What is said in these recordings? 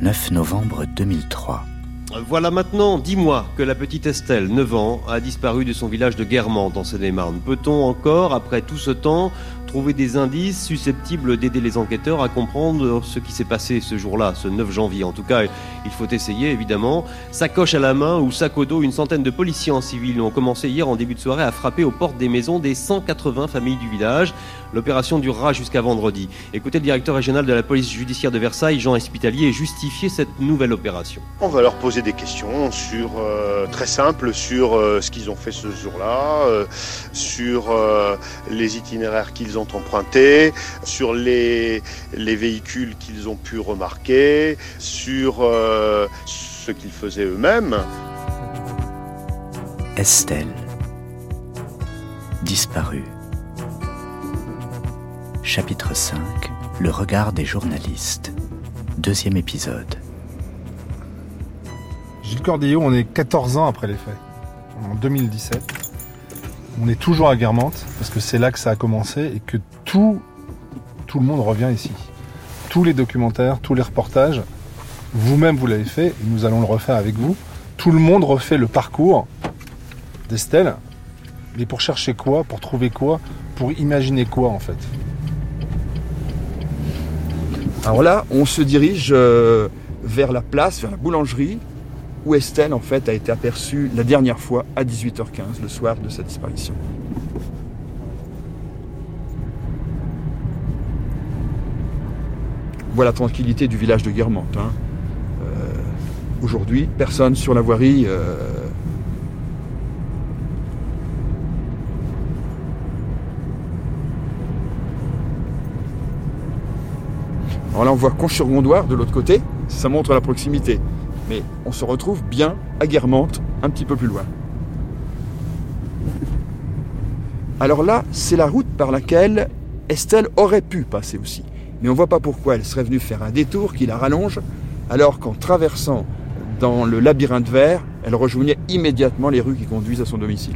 9 novembre 2003. Voilà maintenant dix mois que la petite Estelle, 9 ans, a disparu de son village de Guermantes en Seine-et-Marne. Peut-on encore, après tout ce temps, trouver des indices susceptibles d'aider les enquêteurs à comprendre ce qui s'est passé ce jour-là, ce 9 janvier? En tout cas, il faut essayer évidemment. Sacoche à la main ou sac au dos, une centaine de policiers en civil ont commencé hier en début de soirée à frapper aux portes des maisons des 180 familles du village. L'opération durera jusqu'à vendredi. Écoutez le directeur régional de la police judiciaire de Versailles, Jean Espitalier, justifier cette nouvelle opération. On va leur poser des questions sur euh, très simples sur euh, ce qu'ils ont fait ce jour-là, euh, sur les itinéraires qu'ils ont empruntés, sur les, les véhicules qu'ils ont pu remarquer, sur ce qu'ils faisaient eux-mêmes. Estelle, disparue. Chapitre 5 Le regard des journalistes. Deuxième épisode. Gilles Cordillot, on est 14 ans après les faits. En 2017. On est toujours à Guermantes, parce que c'est là que ça a commencé et que tout, tout le monde revient ici. Tous les documentaires, tous les reportages, vous-même vous l'avez fait, et nous allons le refaire avec vous. Tout le monde refait le parcours d'Estelle. Mais pour chercher quoi Pour trouver quoi Pour imaginer quoi en fait? Alors là, on se dirige euh, vers la place, vers la boulangerie, où Estelle en fait a été aperçue la dernière fois à 18h15, le soir de sa disparition. Voilà la tranquillité du village de Guermantes. Hein. Euh, aujourd'hui, personne sur la voirie. Euh, Alors là, on voit Conches-sur-Gondoire de l'autre côté, ça montre la proximité. Mais on se retrouve bien à Guermantes, un petit peu plus loin. Alors là, c'est la route par laquelle Estelle aurait pu passer aussi. Mais on ne voit pas pourquoi elle serait venue faire un détour qui la rallonge, alors qu'en traversant dans le labyrinthe vert, elle rejoignait immédiatement les rues qui conduisent à son domicile.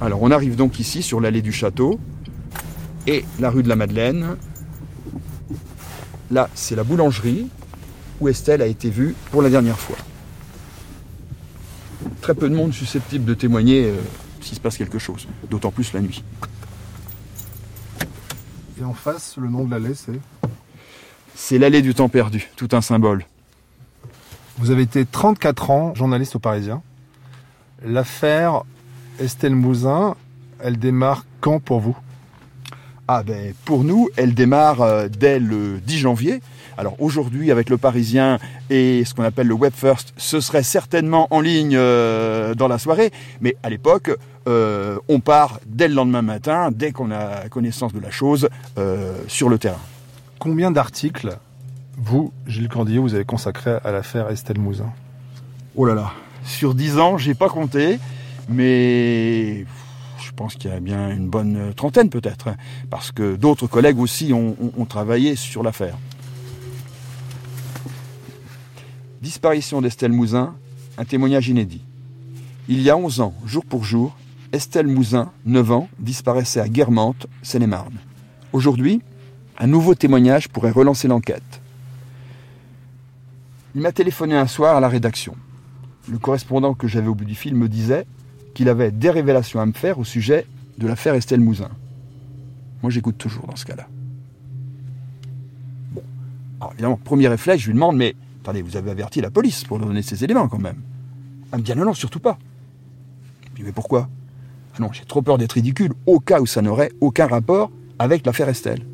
Alors on arrive donc ici sur l'allée du château et la rue de la Madeleine. Là, c'est la boulangerie où Estelle a été vue pour la dernière fois. Très peu de monde susceptible de témoigner euh, s'il se passe quelque chose, d'autant plus la nuit. Et en face, le nom de l'allée, c'est C'est l'allée du temps perdu, tout un symbole. Vous avez été 34 ans journaliste au Parisien. L'affaire Estelle Mouzin, elle démarre quand pour vous? Ah ben pour nous, elle démarre euh, dès le 10 janvier. Alors aujourd'hui, avec le Parisien et ce qu'on appelle le Web First, ce serait certainement en ligne euh, dans la soirée. Mais à l'époque, euh, on part dès le lendemain matin, dès qu'on a connaissance de la chose, sur le terrain. Combien d'articles, vous, Gilles Candillot, vous avez consacré à l'affaire Estelle Mouzin? Oh là là, sur 10 ans, j'ai pas compté. Mais je pense qu'il y a bien une bonne trentaine peut-être, parce que d'autres collègues aussi ont, travaillé sur l'affaire. Disparition d'Estelle Mouzin, un témoignage inédit. Il y a 11 ans, jour pour jour, Estelle Mouzin, 9 ans, disparaissait à Guermantes, Seine-et-Marne. Aujourd'hui, un nouveau témoignage pourrait relancer l'enquête. Il m'a téléphoné un soir à la rédaction. Le correspondant que j'avais au bout du fil me disait qu'il avait des révélations à me faire au sujet de l'affaire Estelle Mouzin. Moi, j'écoute toujours dans ce cas-là. Bon. Alors, évidemment, premier réflexe, je lui demande, mais attendez, vous avez averti la police pour donner ces éléments quand même. Elle me dit, non, non, surtout pas. Je dis, mais pourquoi? Ah non, j'ai trop peur d'être ridicule, au cas où ça n'aurait aucun rapport avec l'affaire Estelle.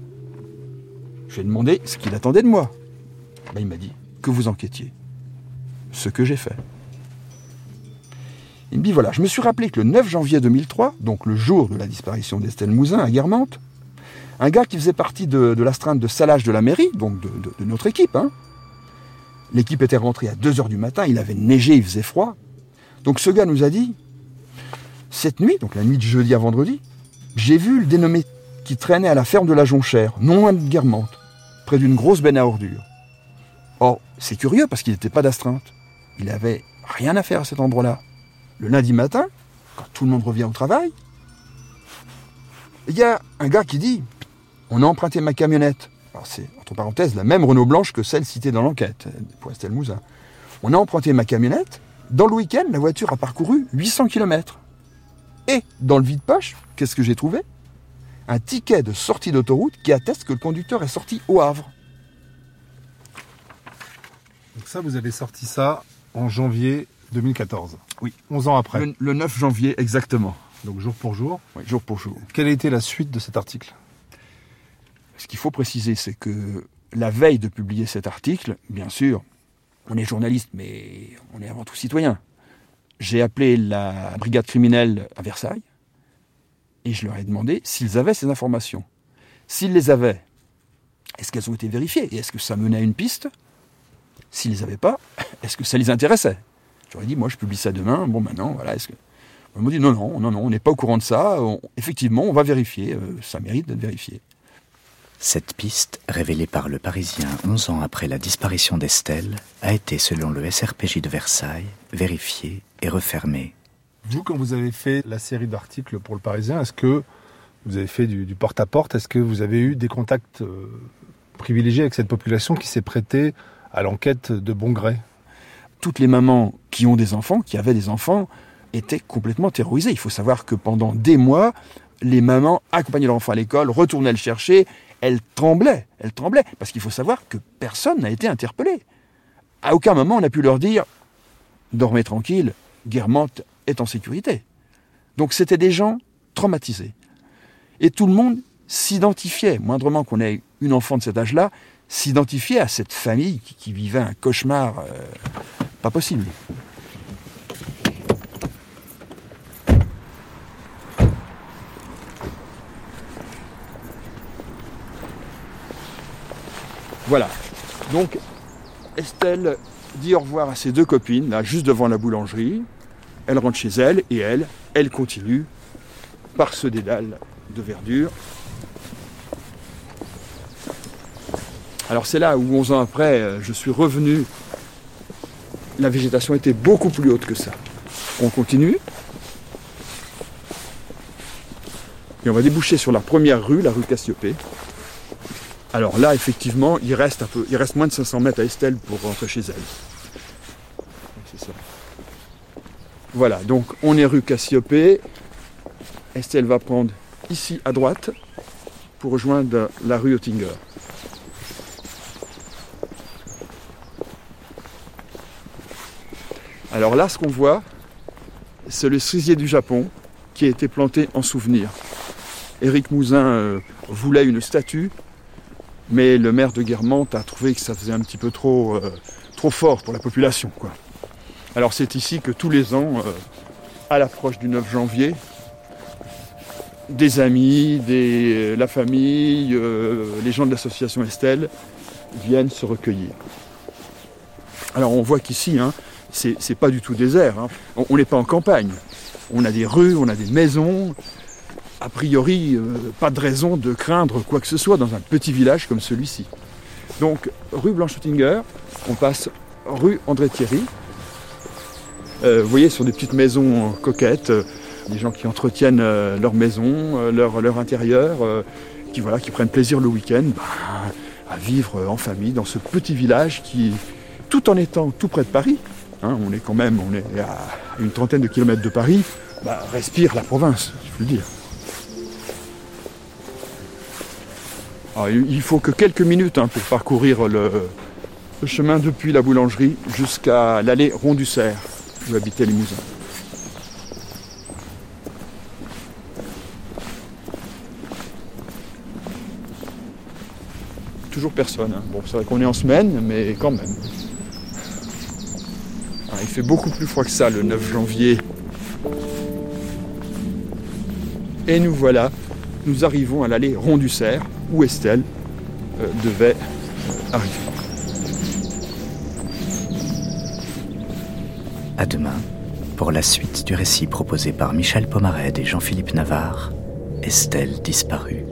Je lui ai demandé ce qu'il attendait de moi. Ben, il m'a dit que vous enquêtiez. Ce que j'ai fait. Il me dit voilà, je me suis rappelé que le 9 janvier 2003, donc le jour de la disparition d'Estelle Mouzin à Guermantes, un gars qui faisait partie de, l'astreinte de salage de la mairie, donc de, notre équipe, hein, l'équipe était rentrée à 2h du matin, il avait neigé, il faisait froid. Donc ce gars nous a dit cette nuit, donc la nuit de jeudi à vendredi, j'ai vu le dénommé qui traînait à la ferme de la Jonchère, non loin de Guermantes, près d'une grosse benne à ordures. Or, c'est curieux parce qu'il n'était pas d'astreinte. Il avait rien à faire à cet endroit-là le lundi matin, quand tout le monde revient au travail, il y a un gars qui dit On a emprunté ma camionnette. Alors, c'est, entre parenthèses, la même Renault Blanche que celle citée dans l'enquête, pour Estelle. On a emprunté ma camionnette. Dans le week-end, la voiture a parcouru 800 km. Et dans le vide-poche, qu'est-ce que j'ai trouvé? Un ticket de sortie d'autoroute qui atteste que le conducteur est sorti au Havre. Donc ça, vous avez sorti ça en janvier 2014. Oui. 11 ans après. Le, le 9 janvier exactement. Donc jour pour jour. Oui, jour pour jour. Quelle a été la suite de cet article? Ce qu'il faut préciser, c'est que la veille de publier cet article, bien sûr, on est journaliste, mais on est avant tout citoyen. J'ai appelé la brigade criminelle à Versailles et je leur ai demandé s'ils avaient ces informations. S'ils les avaient, est-ce qu'elles ont été vérifiées? Et est-ce que ça menait à une piste? S'ils les avaient pas, est-ce que ça les intéressait? J'aurais dit, moi je publie ça demain, bon maintenant, voilà, est-ce que... On m'a dit, non, non, non, non, on n'est pas au courant de ça, On- effectivement, on va vérifier, euh, ça mérite d'être vérifié. Cette piste, révélée par le Parisien 11 ans après la disparition d'Estelle, a été, selon le SRPJ de Versailles, vérifiée et refermée. Vous, quand vous avez fait la série d'articles pour le Parisien, est-ce que vous avez fait du, du porte-à-porte? Est-ce que vous avez eu des contacts euh, privilégiés avec cette population qui s'est prêtée à l'enquête de bon gré? Toutes les mamans qui ont des enfants, qui avaient des enfants, étaient complètement terrorisées. Il faut savoir que pendant des mois, les mamans accompagnaient leur enfant à l'école, retournaient le chercher, elles tremblaient, elles tremblaient, parce qu'il faut savoir que personne n'a été interpellé. À aucun moment on a pu leur dire dormez tranquille, Guermantes est en sécurité. Donc c'était des gens traumatisés. Et tout le monde s'identifiait, moindrement qu'on ait une enfant de cet âge-là, s'identifiait à cette famille qui, vivait un cauchemar euh, pas possible. Voilà. Donc, Estelle dit au revoir à ses deux copines, là, juste devant la boulangerie. Elle rentre chez elle et elle, elle continue par ce dédale de verdure. Alors c'est là où 11 ans après, euh, je suis revenu. La végétation était beaucoup plus haute que ça. On continue. Et on va déboucher sur la première rue, la rue Cassiopée. Alors là, effectivement, il reste, moins de 500 mètres à Estelle pour rentrer chez elle. C'est ça. Voilà, donc on est rue Cassiopée. Estelle va prendre ici à droite pour rejoindre la rue Oettinger. Alors là, ce qu'on voit, c'est le cerisier du Japon qui a été planté en souvenir. Éric Mouzin euh, voulait une statue, mais le maire de Guermantes a trouvé que ça faisait un petit peu trop, euh, trop fort pour la population. Alors c'est ici que tous les ans, euh, à l'approche du 9 janvier, des amis, des, la famille, les gens de l'association Estelle viennent se recueillir. Alors on voit qu'ici, hein, c'est pas du tout désert. hein. On- n'est pas en campagne. On a des rues, on a des maisons. A priori, euh, pas de raison de craindre quoi que ce soit dans un petit village comme celui-ci. Donc, rue Blanchottinger, on passe rue André Thierry. Euh, vous voyez, sur des petites maisons coquettes, euh, des gens qui entretiennent leur maison, leur, intérieur, qui, voilà, qui prennent plaisir le week-end ben, à vivre en famille dans ce petit village qui, tout en étant tout près de Paris, hein, on est quand même on est à une trentaine de kilomètres de Paris, bah, respire la province, je peux dire. Alors, il il faut que quelques minutes hein, pour parcourir le, chemin depuis la boulangerie jusqu'à l'allée Rond du Cerf, où habitait Limousin. Toujours personne. hein. Bon, c'est vrai qu'on est en semaine, mais quand même. Ah, il fait beaucoup plus froid que ça le 9 janvier. Et nous voilà, nous arrivons à l'allée Rond du Cerf, où Estelle euh, devait euh, arriver. À demain pour la suite du récit proposé par Michel Pomared et Jean-Philippe Navarre, Estelle disparue.